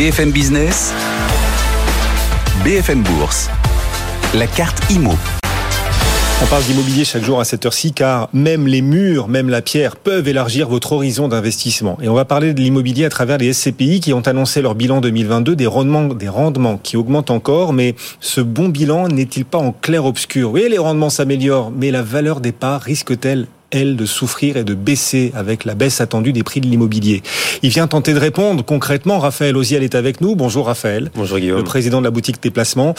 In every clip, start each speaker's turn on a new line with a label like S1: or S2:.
S1: BFM Business, BFM Bourse, la carte IMO.
S2: On parle d'immobilier chaque jour à cette heure-ci car même les murs, même la pierre peuvent élargir votre horizon d'investissement. Et on va parler de l'immobilier à travers les SCPI qui ont annoncé leur bilan 2022, des rendements, des rendements qui augmentent encore, mais ce bon bilan n'est-il pas en clair-obscur? Oui, les rendements s'améliorent, mais la valeur des parts risque-t-elle elle, de souffrir et de baisser avec la baisse attendue des prix de l'immobilier. Il vient tenter de répondre concrètement. Raphaël Oziel est avec nous. Bonjour Raphaël.
S3: Bonjour Guillaume.
S2: Le président de la boutique Déplacement.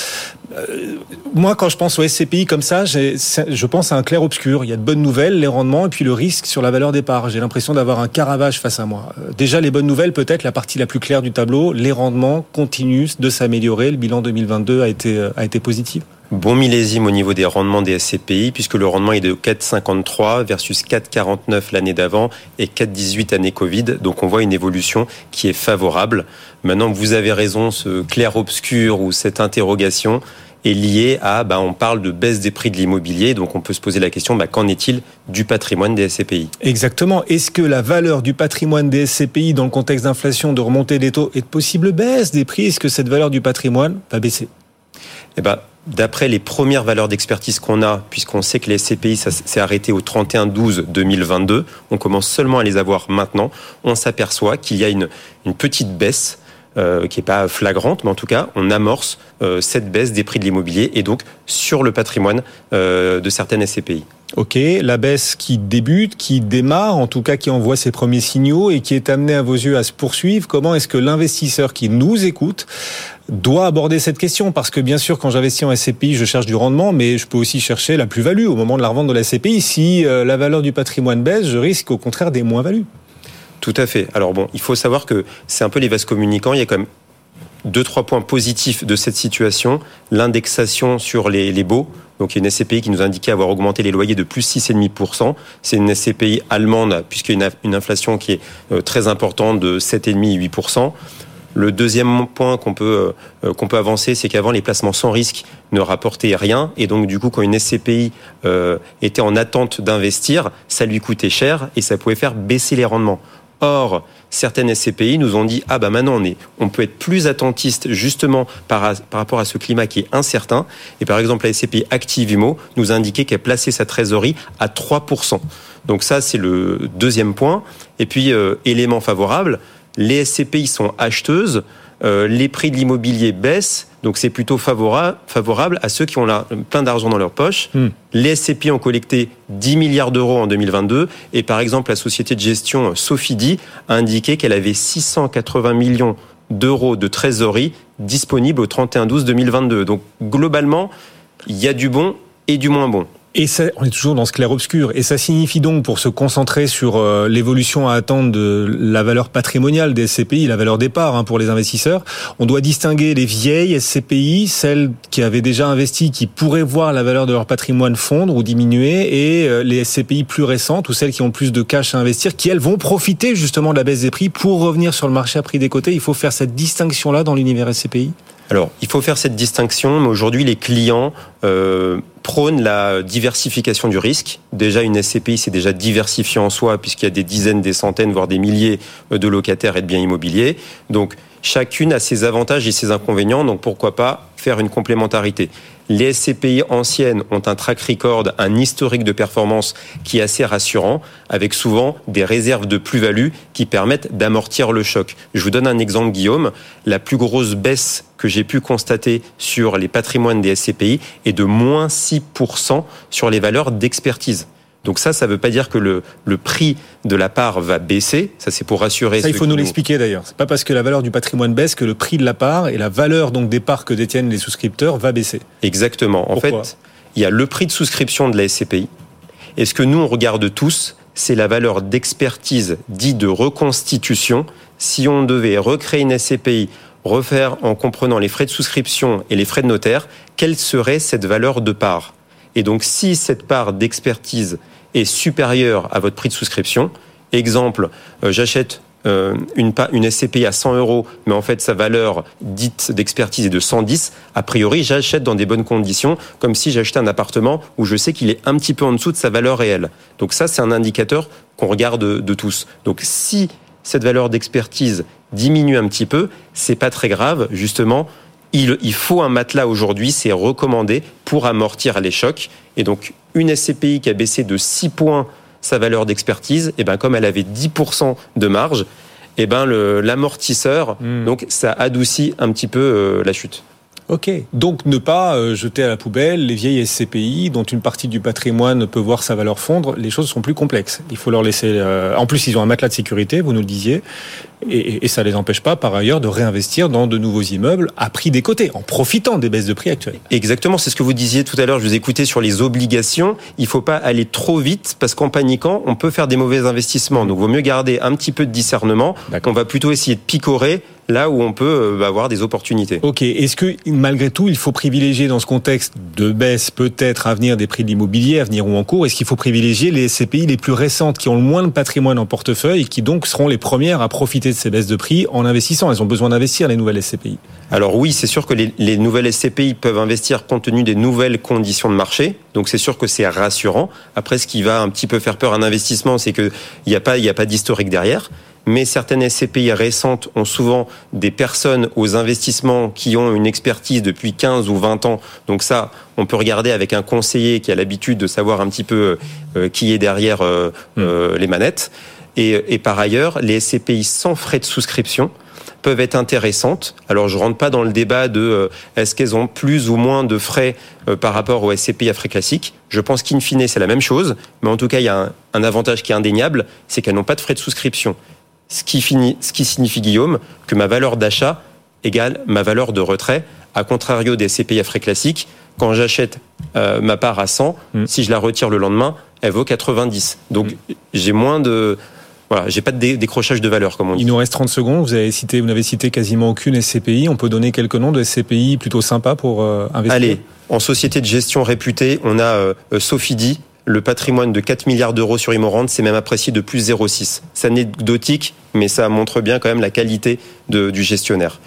S2: Euh, moi, quand je pense au SCPI comme ça, je pense à un clair-obscur. Il y a de bonnes nouvelles, les rendements et puis le risque sur la valeur des parts. J'ai l'impression d'avoir un caravage face à moi. Euh, déjà, les bonnes nouvelles, peut-être la partie la plus claire du tableau, les rendements continuent de s'améliorer. Le bilan 2022 a été, euh, a été positif.
S3: Bon millésime au niveau des rendements des SCPI, puisque le rendement est de 4,53 versus 4,49 l'année d'avant et 4,18 année Covid. Donc on voit une évolution qui est favorable. Maintenant, vous avez raison, ce clair-obscur ou cette interrogation est liée à, bah, on parle de baisse des prix de l'immobilier, donc on peut se poser la question, bah, qu'en est-il du patrimoine des SCPI
S2: Exactement. Est-ce que la valeur du patrimoine des SCPI dans le contexte d'inflation, de remontée des taux et de possible baisse des prix, est-ce que cette valeur du patrimoine va baisser?
S3: Eh ben, D'après les premières valeurs d'expertise qu'on a, puisqu'on sait que les SCPI s'est arrêté au 31-12-2022, on commence seulement à les avoir maintenant, on s'aperçoit qu'il y a une, petite baisse euh, qui n'est pas flagrante, mais en tout cas, on amorce euh, cette baisse des prix de l'immobilier et donc sur le patrimoine euh, de certaines SCPI.
S2: Ok, la baisse qui débute, qui démarre, en tout cas qui envoie ses premiers signaux et qui est amenée à vos yeux à se poursuivre. Comment est-ce que l'investisseur qui nous écoute doit aborder cette question? Parce que bien sûr, quand j'investis en SCPI, je cherche du rendement, mais je peux aussi chercher la plus-value au moment de la revente de la SCPI. Si euh, la valeur du patrimoine baisse, je risque au contraire des moins-values.
S3: Tout à fait. Alors bon, il faut savoir que c'est un peu les vases communicants. Il y a quand même deux, trois points positifs de cette situation. L'indexation sur les, les baux. Donc il y a une SCPI qui nous indiquait avoir augmenté les loyers de plus 6,5%. C'est une SCPI allemande puisqu'il y a une inflation qui est euh, très importante de 7,5 et 8%. Le deuxième point qu'on peut euh, qu'on peut avancer, c'est qu'avant les placements sans risque ne rapportaient rien et donc du coup quand une SCPI euh, était en attente d'investir, ça lui coûtait cher et ça pouvait faire baisser les rendements. Or, certaines SCPI nous ont dit ah bah maintenant on est, on peut être plus attentiste justement par, par rapport à ce climat qui est incertain. Et par exemple la SCPI Activimo nous a indiqué qu'elle plaçait sa trésorerie à 3%. Donc ça c'est le deuxième point. Et puis euh, élément favorable, les SCPI sont acheteuses. Euh, les prix de l'immobilier baissent, donc c'est plutôt favorable, favorable à ceux qui ont plein d'argent dans leur poche. Hmm. Les SCPI ont collecté 10 milliards d'euros en 2022, et par exemple la société de gestion Sofidi a indiqué qu'elle avait 680 millions d'euros de trésorerie disponibles au 31-12-2022. Donc globalement, il y a du bon et du moins bon.
S2: Et ça, on est toujours dans ce clair-obscur. Et ça signifie donc, pour se concentrer sur euh, l'évolution à attendre de la valeur patrimoniale des SCPI, la valeur départ hein, pour les investisseurs, on doit distinguer les vieilles SCPI, celles qui avaient déjà investi, qui pourraient voir la valeur de leur patrimoine fondre ou diminuer, et euh, les SCPI plus récentes ou celles qui ont plus de cash à investir, qui elles vont profiter justement de la baisse des prix pour revenir sur le marché à prix des côtés. Il faut faire cette distinction-là dans l'univers SCPI
S3: alors, il faut faire cette distinction, mais aujourd'hui, les clients euh, prônent la diversification du risque. Déjà, une SCPI, c'est déjà diversifié en soi, puisqu'il y a des dizaines, des centaines, voire des milliers de locataires et de biens immobiliers. Donc, chacune a ses avantages et ses inconvénients, donc pourquoi pas faire une complémentarité? Les SCPI anciennes ont un track record, un historique de performance qui est assez rassurant, avec souvent des réserves de plus-value qui permettent d'amortir le choc. Je vous donne un exemple, Guillaume. La plus grosse baisse que j'ai pu constater sur les patrimoines des SCPI est de moins 6% sur les valeurs d'expertise. Donc ça, ça ne veut pas dire que le, le prix de la part va baisser. Ça, c'est pour rassurer.
S2: Ça, il faut nous l'expliquer d'ailleurs. C'est pas parce que la valeur du patrimoine baisse que le prix de la part et la valeur donc des parts que détiennent les souscripteurs va baisser.
S3: Exactement. En fait, il y a le prix de souscription de la SCPI. Et ce que nous on regarde tous, c'est la valeur d'expertise dite de reconstitution si on devait recréer une SCPI, refaire en comprenant les frais de souscription et les frais de notaire, quelle serait cette valeur de part? Et donc, si cette part d'expertise est supérieure à votre prix de souscription, exemple, euh, j'achète euh, une, une SCPI à 100 euros, mais en fait sa valeur dite d'expertise est de 110, a priori j'achète dans des bonnes conditions, comme si j'achetais un appartement où je sais qu'il est un petit peu en dessous de sa valeur réelle. Donc ça c'est un indicateur qu'on regarde de tous. Donc si cette valeur d'expertise diminue un petit peu, c'est pas très grave, justement. Il, il faut un matelas aujourd'hui, c'est recommandé pour amortir les chocs. Et donc, une SCPI qui a baissé de 6 points sa valeur d'expertise, et eh ben comme elle avait 10% de marge, et eh ben l'amortisseur, hmm. donc ça adoucit un petit peu euh, la chute.
S2: Ok, donc ne pas euh, jeter à la poubelle les vieilles SCPI dont une partie du patrimoine peut voir sa valeur fondre. Les choses sont plus complexes. Il faut leur laisser. Euh, en plus, ils ont un matelas de sécurité, vous nous le disiez, et, et ça les empêche pas par ailleurs de réinvestir dans de nouveaux immeubles à prix décoté, en profitant des baisses de prix actuelles.
S3: Exactement, c'est ce que vous disiez tout à l'heure. Je vous écoutais sur les obligations. Il faut pas aller trop vite parce qu'en paniquant, on peut faire des mauvais investissements. Donc, il vaut mieux garder un petit peu de discernement. On va plutôt essayer de picorer là où on peut euh, avoir des opportunités.
S2: Ok. Est-ce que malgré tout, il faut privilégier dans ce contexte de baisse peut-être à venir des prix de l'immobilier, à venir ou en cours, est-ce qu'il faut privilégier les SCPI les plus récentes qui ont le moins de patrimoine en portefeuille et qui donc seront les premières à profiter de ces baisses de prix en investissant? Elles ont besoin d'investir les nouvelles SCPI.
S3: Alors oui, c'est sûr que les, les, nouvelles SCPI peuvent investir compte tenu des nouvelles conditions de marché. Donc c'est sûr que c'est rassurant. Après, ce qui va un petit peu faire peur à un investissement, c'est qu'il n'y a pas, a pas d'historique derrière mais certaines SCPI récentes ont souvent des personnes aux investissements qui ont une expertise depuis 15 ou 20 ans. Donc ça, on peut regarder avec un conseiller qui a l'habitude de savoir un petit peu euh, qui est derrière euh, euh, les manettes. Et, et, par ailleurs, les SCPI sans frais de souscription peuvent être intéressantes. Alors je rentre pas dans le débat de est-ce qu'elles ont plus ou moins de frais par rapport aux SCPI à frais classiques. Je pense qu'in fine c'est la même chose, mais en tout cas il y a un, un avantage qui est indéniable, c'est qu'elles n'ont pas de frais de souscription. Ce qui, finit, ce qui signifie, Guillaume, que ma valeur d'achat égale ma valeur de retrait, à contrario des CPI à frais classiques. Quand j'achète euh, ma part à 100, mm. si je la retire le lendemain, elle vaut 90. Donc mm. j'ai moins de voilà, j'ai pas de décrochage de valeur comme on dit.
S2: Il nous reste 30 secondes. Vous avez cité, vous n'avez cité quasiment aucune SCPI. On peut donner quelques noms de SCPI plutôt sympas pour euh, investir.
S3: Allez, en société de gestion réputée, on a euh, Sofidi, le patrimoine de 4 milliards d'euros sur Imorande s'est même apprécié de plus 0,6. C'est anecdotique, mais ça montre bien quand même la qualité du gestionnaire.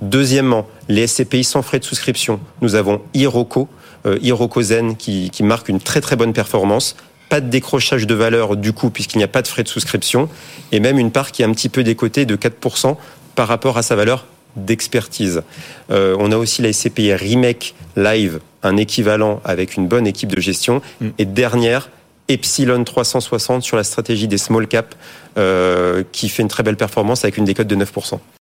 S3: Deuxièmement, les SCPI sans frais de souscription. Nous avons Iroco, euh, Zen qui, qui marque une très très bonne performance pas de décrochage de valeur du coup puisqu'il n'y a pas de frais de souscription et même une part qui est un petit peu décotée de 4% par rapport à sa valeur d'expertise. Euh, on a aussi la SCPI Remake Live, un équivalent avec une bonne équipe de gestion. Mm. Et dernière, Epsilon 360 sur la stratégie des small caps, euh, qui fait une très belle performance avec une décote de 9%.